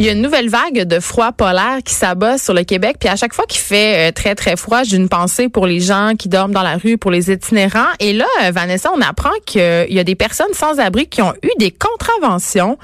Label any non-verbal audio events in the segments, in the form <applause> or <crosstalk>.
Il y a une nouvelle vague de froid polaire qui s'abat sur le Québec. Puis à chaque fois qu'il fait euh, très, très froid, j'ai une pensée pour les gens qui dorment dans la rue, pour les itinérants. Et là, euh, Vanessa, on apprend qu'il y a des personnes sans abri qui ont eu des contraventions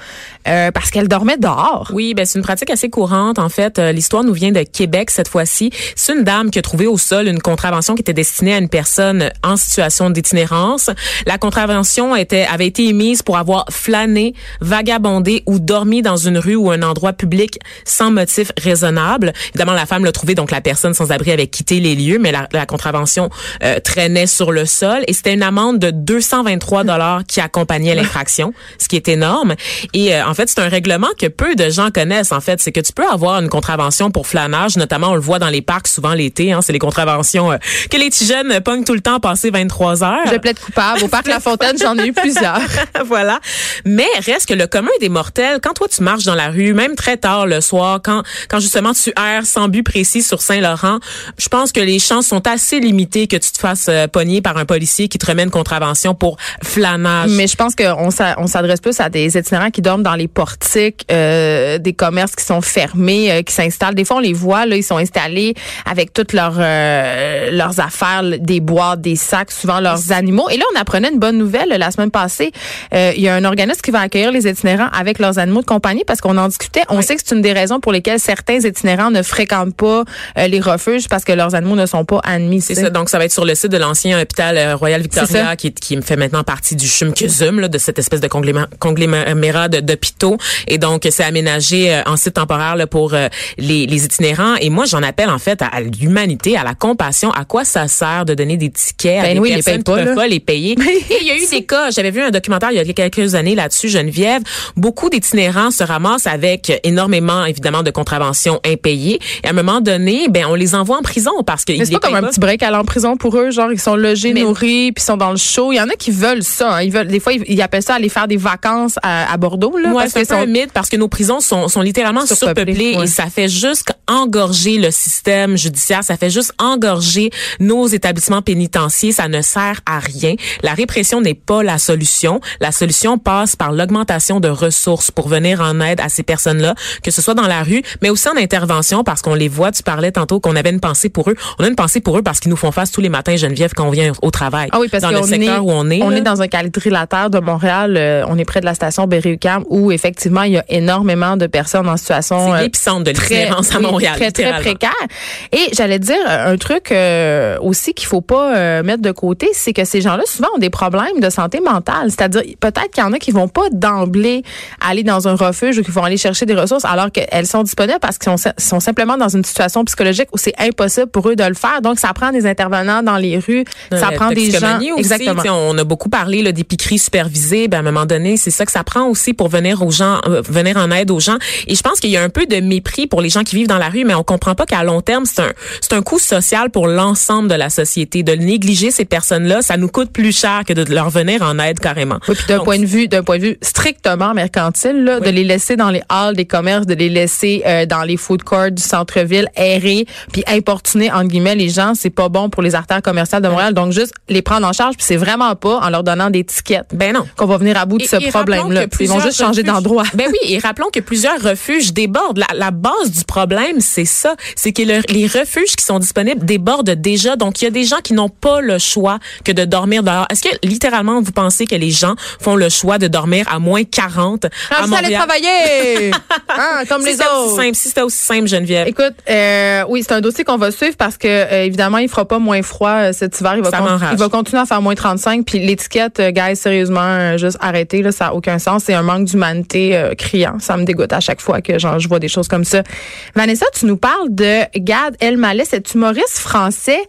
euh, parce qu'elles dormaient dehors. Oui, ben c'est une pratique assez courante. En fait, l'histoire nous vient de Québec cette fois-ci. C'est une dame qui a trouvé au sol une contravention qui était destinée à une personne en situation d'itinérance. La contravention était, avait été émise pour avoir flâné, vagabondé ou dormi dans une rue ou un endroit public sans motif raisonnable. Évidemment, la femme l'a trouvé, donc la personne sans abri avait quitté les lieux, mais la, contravention euh, traînait sur le sol et c'était une amende de 223 dollars qui accompagnait l'infraction, ce qui est énorme. Et euh, en fait, c'est un règlement que peu de gens connaissent. En fait, c'est que tu peux avoir une contravention pour flânage, notamment on le voit dans les parcs souvent l'été. Hein, c'est les contraventions euh, que les petits jeunes pognent tout le temps, passer 23 heures. Je plaide coupable. Au parc La Fontaine, j'en ai eu plusieurs. <laughs> voilà. Mais reste que le commun des mortels, quand toi tu marches dans la rue, même très tard le soir, quand, quand justement tu erres sans but précis sur Saint-Laurent, je pense que les chances sont assez limitées que tu te fasses euh, pogner par un policier qui te remet une contravention pour flânage. Mais je pense qu'on on s'adresse plus à des itinérants qui dorment dans les portiques, euh, des commerces qui sont fermés, euh, qui s'installent. Des fois, on les voit, là, ils sont installés avec toutes leurs, euh, leurs affaires, des boîtes, des sacs, souvent leurs animaux. Et là, on apprenait une bonne nouvelle la semaine passée. Il y a un organisme qui va accueillir les itinérants avec leurs animaux de compagnie parce qu'on en discutait on sait que c'est une des raisons pour lesquelles certains itinérants ne fréquentent pas euh, les refuges parce que leurs animaux ne sont pas admis. C'est ça. Donc, ça va être sur le site de l'ancien hôpital euh, Royal Victoria qui, qui fait maintenant partie du CHUM-CUSUM, de cette espèce de conglomérat d'hôpitaux. Et donc, c'est aménagé euh, en site temporaire là, pour les, les, itinérants. Et moi, j'en appelle en fait à, l'humanité, à la compassion. À quoi ça sert de donner des tickets à ben des oui, personnes qui ne peuvent pas les payer? <laughs> Et il y a eu des cas. J'avais vu un documentaire il y a quelques années là-dessus, Geneviève. Beaucoup d'itinérants se ramassent avec énormément, évidemment, de contraventions impayées. Et à un moment donné, ben, on les envoie en prison parce que. c'est pas comme un petit break à en prison pour eux, genre, ils sont logés, nourris, puis ils sont dans le show. Il y en a qui veulent ça. Hein. Ils veulent, des fois, ils, appellent ça aller faire des vacances à, Bordeaux, là. Ouais, c'est un mythe parce que nos prisons sont, sont littéralement surpeuplées, et ça fait juste engorger le système judiciaire. Ça fait juste engorger nos établissements pénitentiaires. Ça ne sert à rien. La répression n'est pas la solution. La solution passe par l'augmentation de ressources pour venir en aide à ces personnes-là que ce soit dans la rue, mais aussi en intervention parce qu'on les voit. Tu parlais tantôt qu'on avait une pensée pour eux. On a une pensée pour eux parce qu'ils nous font face tous les matins, Geneviève, quand on vient au travail. Ah oui, parce dans le secteur où on est. On est dans un quadrilatère de Montréal. Euh, on est près de la station Berry-UQAM où effectivement il y a énormément de personnes en situation. C'est euh, l'épicentre de l'itinérance à Montréal. Très très précaire. Et j'allais dire un truc euh, aussi qu'il faut pas mettre de côté, c'est que ces gens-là souvent ont des problèmes de santé mentale. C'est-à-dire peut-être qu'il y en a qui vont pas d'emblée aller dans un refuge ou qui vont aller chercher des ressources alors qu'elles sont disponibles parce qu'ils sont, simplement dans une situation psychologique où c'est impossible pour eux de le faire. Donc, ça prend des intervenants dans les rues, ça prend des gens. Aussi, exactement. On a beaucoup parlé là, d'épicerie supervisée. Ben, à un moment donné, c'est ça que ça prend aussi pour venir aux gens, euh, venir en aide aux gens. Et je pense qu'il y a un peu de mépris pour les gens qui vivent dans la rue, mais on comprend pas qu'à long terme, c'est un, c'est un coût social pour l'ensemble de la société. De négliger ces personnes-là, ça nous coûte plus cher que de leur venir en aide carrément. Oui, puis d'un point de vue, d'un point de vue strictement mercantile, là, de les laisser dans les halls des commerces, de les laisser euh, dans les food courts du centre-ville errer puis importuner entre guillemets les gens, c'est pas bon pour les artères commerciales de Montréal. Donc juste les prendre en charge, puis c'est vraiment pas en leur donnant des tickets. Ben non, qu'on va venir à bout de ce problème-là. Ils vont juste changer d'endroit. <laughs> Ben oui, et rappelons que plusieurs refuges débordent. La, la base du problème, c'est ça, c'est que les refuges qui sont disponibles débordent déjà. Donc il y a des gens qui n'ont pas le choix que de dormir dehors. Est-ce que littéralement vous pensez que les gens font le choix de dormir à moins 40 à Montréal? travailler. <laughs> Ah, comme si les c'était aussi autres. simple, si c'était aussi simple, Geneviève. Écoute, euh, oui, c'est un dossier qu'on va suivre parce que euh, évidemment, il fera pas moins froid euh, cet hiver. Il va, il va continuer à faire moins 35. Puis l'étiquette, euh, guys, sérieusement, euh, juste arrêtez, là, ça n'a aucun sens. C'est un manque d'humanité criant. Ça me dégoûte à chaque fois que genre, je vois des choses comme ça. Vanessa, tu nous parles de Gad Elmaleh, cet humoriste français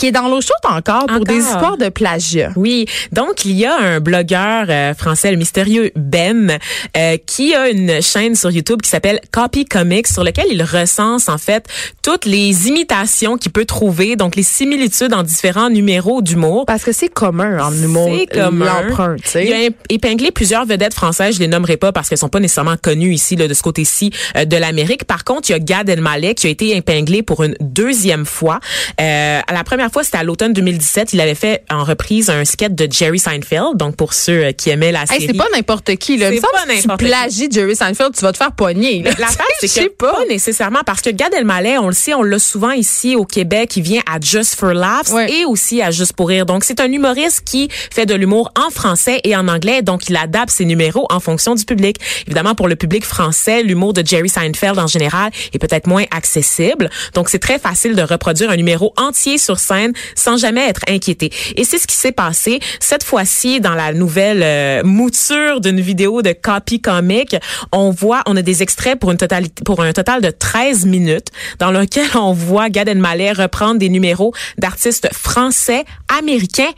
qui est dans l'eau chaude encore pour Encore. des histoires de plagiat. Oui, donc il y a un blogueur euh, français, le mystérieux Ben, euh, qui a une chaîne sur YouTube qui s'appelle Copy Comics, sur lequel il recense en fait toutes les imitations qu'il peut trouver, donc les similitudes en différents numéros d'humour. Parce que c'est commun en humour, C'est commun. l'emprunt, tu sais. Il a épinglé plusieurs vedettes françaises, je les nommerai pas parce qu'elles sont pas nécessairement connues ici là, de ce côté-ci euh, de l'Amérique. Par contre, il y a Gad Elmaleh qui a été épinglé pour une deuxième fois. Euh, à la première fois, c'était à l'automne 2017. Il avait fait en reprise un sketch de Jerry Seinfeld. Donc pour ceux euh, qui aimaient la série. Hey, c'est pas n'importe qui. Là. C'est pas n'importe tu qui. plagies Jerry Seinfeld, tu vas te faire pogner. L'affaire, <laughs> Je c'est que pas. nécessairement parce que Gad Elmaleh, on le sait, on l'a souvent ici au Québec, il vient à Just for Laughs Ouais. et aussi à Juste pour rire. Donc c'est un humoriste qui fait de l'humour en français et en anglais, donc il adapte ses numéros en fonction du public. Évidemment, pour le public français, l'humour de Jerry Seinfeld en général est peut-être moins accessible. Donc c'est très facile de reproduire un numéro entier sur scène sans jamais être inquiété. Et c'est ce qui s'est passé cette fois-ci dans la nouvelle euh, mouture d'une vidéo de copy comic. On voit, on a des extraits pour une totalité, pour un total de 13 minutes dans lequel on voit Gad Elmaleh reprendre des numéros d'artistes français, américains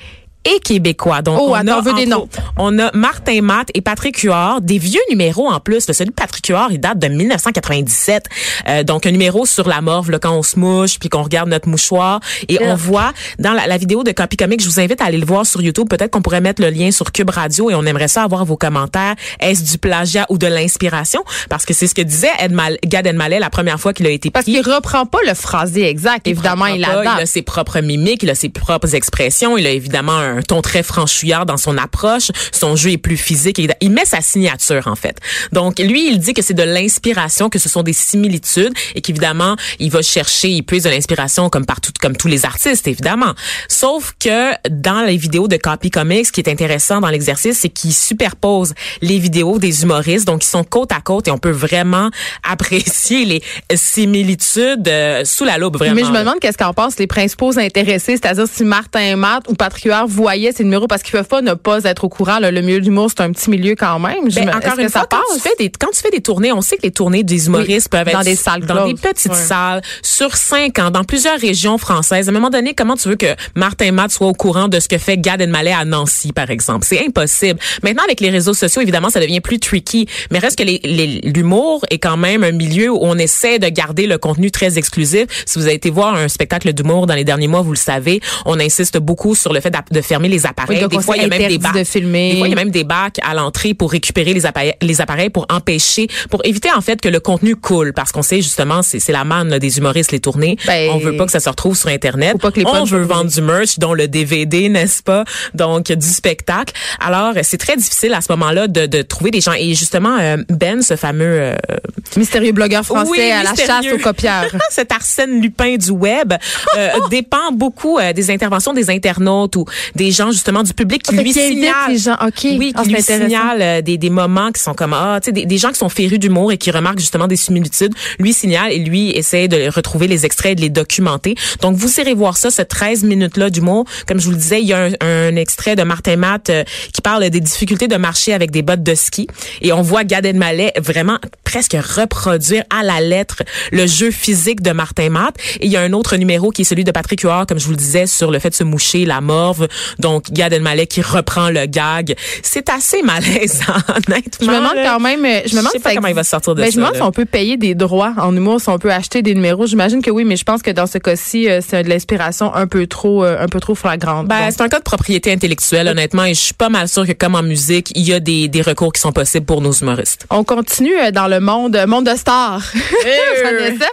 et québécois. Donc, Oh, on attends, a, on veut des noms. On a Martin Matt et Patrick Huard, des vieux numéros en plus. Le celui de Patrick Huard, il date de 1997. Euh, donc, un numéro sur la morve, là, quand on se mouche, puis qu'on regarde notre mouchoir. Et on voit dans la, la vidéo de Copy Comic, je vous invite à aller le voir sur YouTube. Peut-être qu'on pourrait mettre le lien sur Cube Radio et on aimerait ça avoir vos commentaires. Est-ce du plagiat ou de l'inspiration? Parce que c'est ce que disait Ed Mal- Gad Elmaleh la première fois qu'il a été Parce pris. qu'il reprend pas le phrasé exact. Évidemment, il pas, Il a ses propres mimiques, il a ses propres expressions, il a évidemment un ton très franchouillard dans son approche, son jeu est plus physique, et il met sa signature en fait. Donc lui, il dit que c'est de l'inspiration, que ce sont des similitudes et qu'évidemment, il va chercher, il puise de l'inspiration comme partout comme tous les artistes évidemment. Sauf que dans les vidéos de Copy Comics, ce qui est intéressant dans l'exercice, c'est qu'il superpose les vidéos des humoristes, donc ils sont côte à côte et on peut vraiment <laughs> apprécier les similitudes euh, sous la loupe vraiment. Mais je me demande qu'est-ce qu'en pensent les principaux intéressés, c'est-à-dire si Martin Matt ou Patrick Huard voyaient ces numéros parce qu'ils peuvent pas ne pas être au courant. là. Le milieu de l'humour, c'est un petit milieu quand même. Ben, encore une fois, ça quand tu, fais des, quand tu fais des tournées, on sait que les tournées des humoristes Oui, peuvent être dans des salles dans des petites salles sur cinq ans, dans plusieurs régions françaises. À un moment donné, comment tu veux que Martin Matt soit au courant de ce que fait Gad Elmaleh à Nancy, par exemple? C'est impossible. Maintenant, avec les réseaux sociaux, évidemment, ça devient plus tricky. Mais reste que les- les- l'humour est quand même un milieu où on essaie de garder le contenu très exclusif. Si vous avez été voir un spectacle d'humour dans les derniers mois, vous le savez, on insiste beaucoup sur le fait de fermer les appareils. Oui, des fois, il y a même des bacs. de filmer. Des fois, il y a même des bacs à l'entrée pour récupérer les appareils, les appareils pour empêcher, pour éviter en fait que le contenu coule, parce qu'on sait justement c'est c'est la manne là, des humoristes les tournées. Ben, on veut pas que ça se retrouve sur internet. pas que les on veut vendre du merch, dont le DVD, n'est-ce pas? Donc du spectacle. Alors c'est très difficile à ce moment-là de, de trouver des gens. Et justement euh, Ben, ce fameux euh, Mystérieux blogueur français oui, à la chasse aux copieurs. <laughs> Cet Arsène Lupin du web euh, <laughs> dépend beaucoup euh, des interventions des internautes ou des gens justement du public qui lui signalent. gens. OK. Oui, Ah, qui c'est lui signalent euh, des, des moments qui sont comme ah, tu sais des, des gens qui sont férus d'humour et qui remarquent justement des similitudes, lui signale et lui essaie de retrouver les extraits et de les documenter. Donc vous irez voir ça ce 13 minutes là d'humour. Comme je vous le disais, il y a un, un extrait de Martin Matt euh, qui parle des difficultés de marcher avec des bottes de ski et on voit Gad Elmaleh vraiment presque reproduire à la lettre le jeu physique de Martin Matt. Et il y a un autre numéro qui est celui de Patrick Huard, comme je vous le disais, sur le fait de se moucher, la morve. Donc, Gad Elmaleh qui reprend le gag. C'est assez <laughs> malaisant, honnêtement. Je me demande quand même, euh, je me demande sais si pas ça comment il va sortir de Ben, ça. je me demande si on peut payer des droits en humour, si on peut acheter des numéros. J'imagine que oui, mais je pense que dans ce cas-ci, euh, c'est de l'inspiration un peu trop, euh, un peu trop flagrante. Ben, c'est un cas de propriété intellectuelle, honnêtement, et je suis pas mal sûre que comme en musique, il y a des, des recours qui sont possibles pour nos humoristes. On continue dans le monde, monde de stars. <laughs> Vanessa.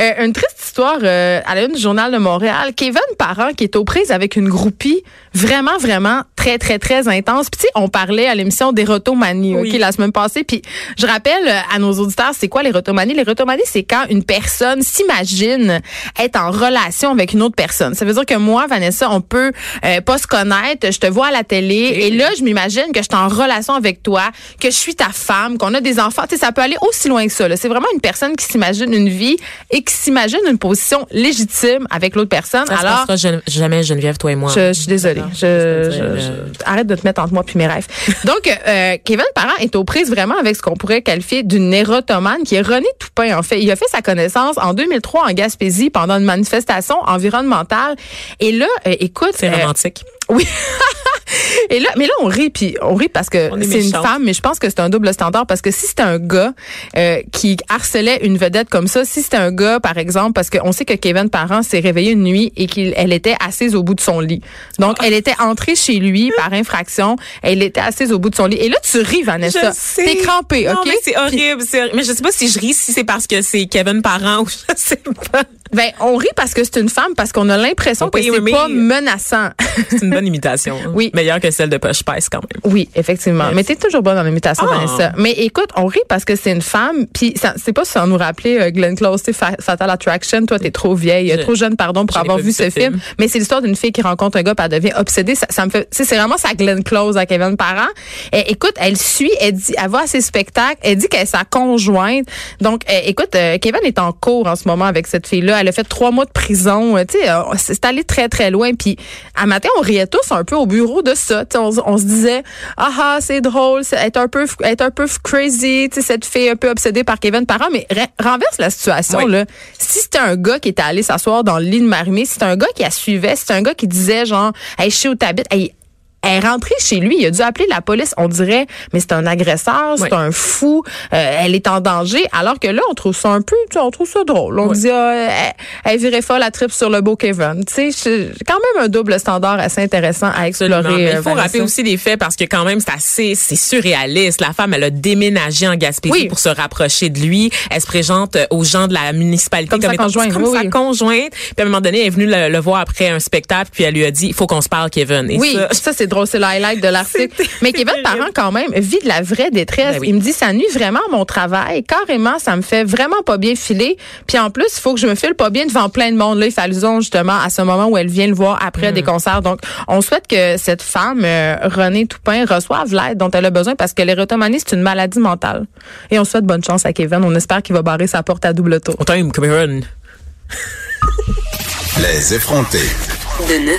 Euh, une triste histoire euh, à la une du Journal de Montréal. Kevin Parent, qui est aux prises avec une groupie vraiment, vraiment très, très, très intense. Puis, tu sais, on parlait à l'émission d'érotomanie, OK, la semaine passée. Puis, je rappelle à nos auditeurs, c'est quoi l'érotomanie? L'érotomanie, c'est quand une personne s'imagine être en relation avec une autre personne. Ça veut dire que moi, Vanessa, on peut euh, pas se connaître, je te vois à la télé, et, là, je m'imagine que je suis en relation avec toi, que je suis ta femme, qu'on a des enfants. Tu sais, ça peut aller aussi loin que ça. C'est vraiment une personne qui s'imagine une vie et qui s'imagine une position légitime avec l'autre personne. Ça Alors, jamais Geneviève, toi et moi. Je, suis désolée. Je, arrête de te mettre entre moi puis mes rêves. <laughs> Donc, euh, Kevin Parent est aux prises vraiment avec ce qu'on pourrait qualifier d'une érotomane qui est René Toupin, en fait. Il a fait sa connaissance en 2003 en Gaspésie pendant une manifestation environnementale. Et là, euh, écoute... C'est romantique. Oui. <laughs> <laughs> Et là, mais là, on rit, puis on rit parce que c'est une femme, mais je pense que c'est un double standard parce que si c'était un gars euh, qui harcelait une vedette comme ça, si c'était un gars, par exemple, parce qu'on sait que Kevin Parent s'est réveillé une nuit et qu'elle était assise au bout de son lit. Donc, elle était entrée chez lui par infraction. Elle était assise au bout de son lit. Et là, tu ris, Vanessa. T'es crampée, OK? mais c'est horrible, Mais je sais pas si je ris, si c'est parce que c'est Kevin Parent ou <laughs> je sais pas. Ben, on rit parce que c'est une femme, parce qu'on a l'impression que c'est pas menaçant. C'est une bonne imitation. Hein. oui. Meilleure que celle de Poche Spice, quand même. Oui, effectivement. Mais t'es toujours bonne dans l'imitation, ah. Vanessa. Mais écoute, on rit parce que c'est une femme, puis c'est pas sans nous rappeler euh, Glenn Close, Fatal Attraction. Toi, t'es trop vieille, trop jeune, pardon, pour avoir vu, ce film. Mais c'est l'histoire d'une fille qui rencontre un gars, puis elle devient obsédée. Ça, me fait, c'est vraiment sa Glenn Close à Kevin Parent. Et, écoute, elle suit, elle dit, elle va à ses spectacles, elle dit qu'elle est sa conjointe. Donc, euh, écoute, euh, Kevin est en cours en ce moment avec cette fille-là. Elle a fait trois mois de prison. Tu sais, c'est allé très, très loin. Puis, à matin, on riait tous un peu au bureau de ça. On, on, se disait, ah, ah c'est drôle, c'est être un peu, être un peu crazy, cette fille un peu obsédée par Kevin Parent. Mais renverse la situation, là. Si c'était un gars qui était allé s'asseoir dans le lit de Marimé, si c'était un gars qui la suivait, si c'était un gars qui disait, genre, hey, je sais où t'habites, hey, elle est rentrée chez lui. Il a dû appeler la police. On dirait, mais c'est un agresseur, c'est un fou. Euh, elle est en danger. Alors que là, on trouve ça un peu, on trouve ça drôle. On dit, ah, elle, elle, virait folle la trip sur le beau Kevin. Tu sais, quand même un double standard assez intéressant à explorer. il faut rappeler aussi des faits parce que quand même, c'est assez, c'est surréaliste. La femme, elle a déménagé en Gaspésie pour se rapprocher de lui. Elle se présente aux gens de la municipalité comme, sa conjointe. Comme sa conjointe. Puis à un moment donné, elle est venue le, voir après un spectacle, puis elle lui a dit, il faut qu'on se parle, Kevin. Et oui, ça, c'est c'est le highlight de l'article. Mais Kevin Parent, quand même, vit de la vraie détresse. Ben il me dit, ça nuit vraiment à mon travail. Carrément, ça me fait vraiment pas bien filer. Puis en plus, il faut que je me file pas bien devant plein de monde. Là, il fallait justement à ce moment où elle vient le voir après des mm. concerts. Donc, on souhaite que cette femme, euh, Renée Toupin, reçoive l'aide dont elle a besoin parce que l'érotomanie, c'est une maladie mentale. Et on souhaite bonne chance à Kevin. On espère qu'il va barrer sa porte à double tour. Kevin. Les effrontés. De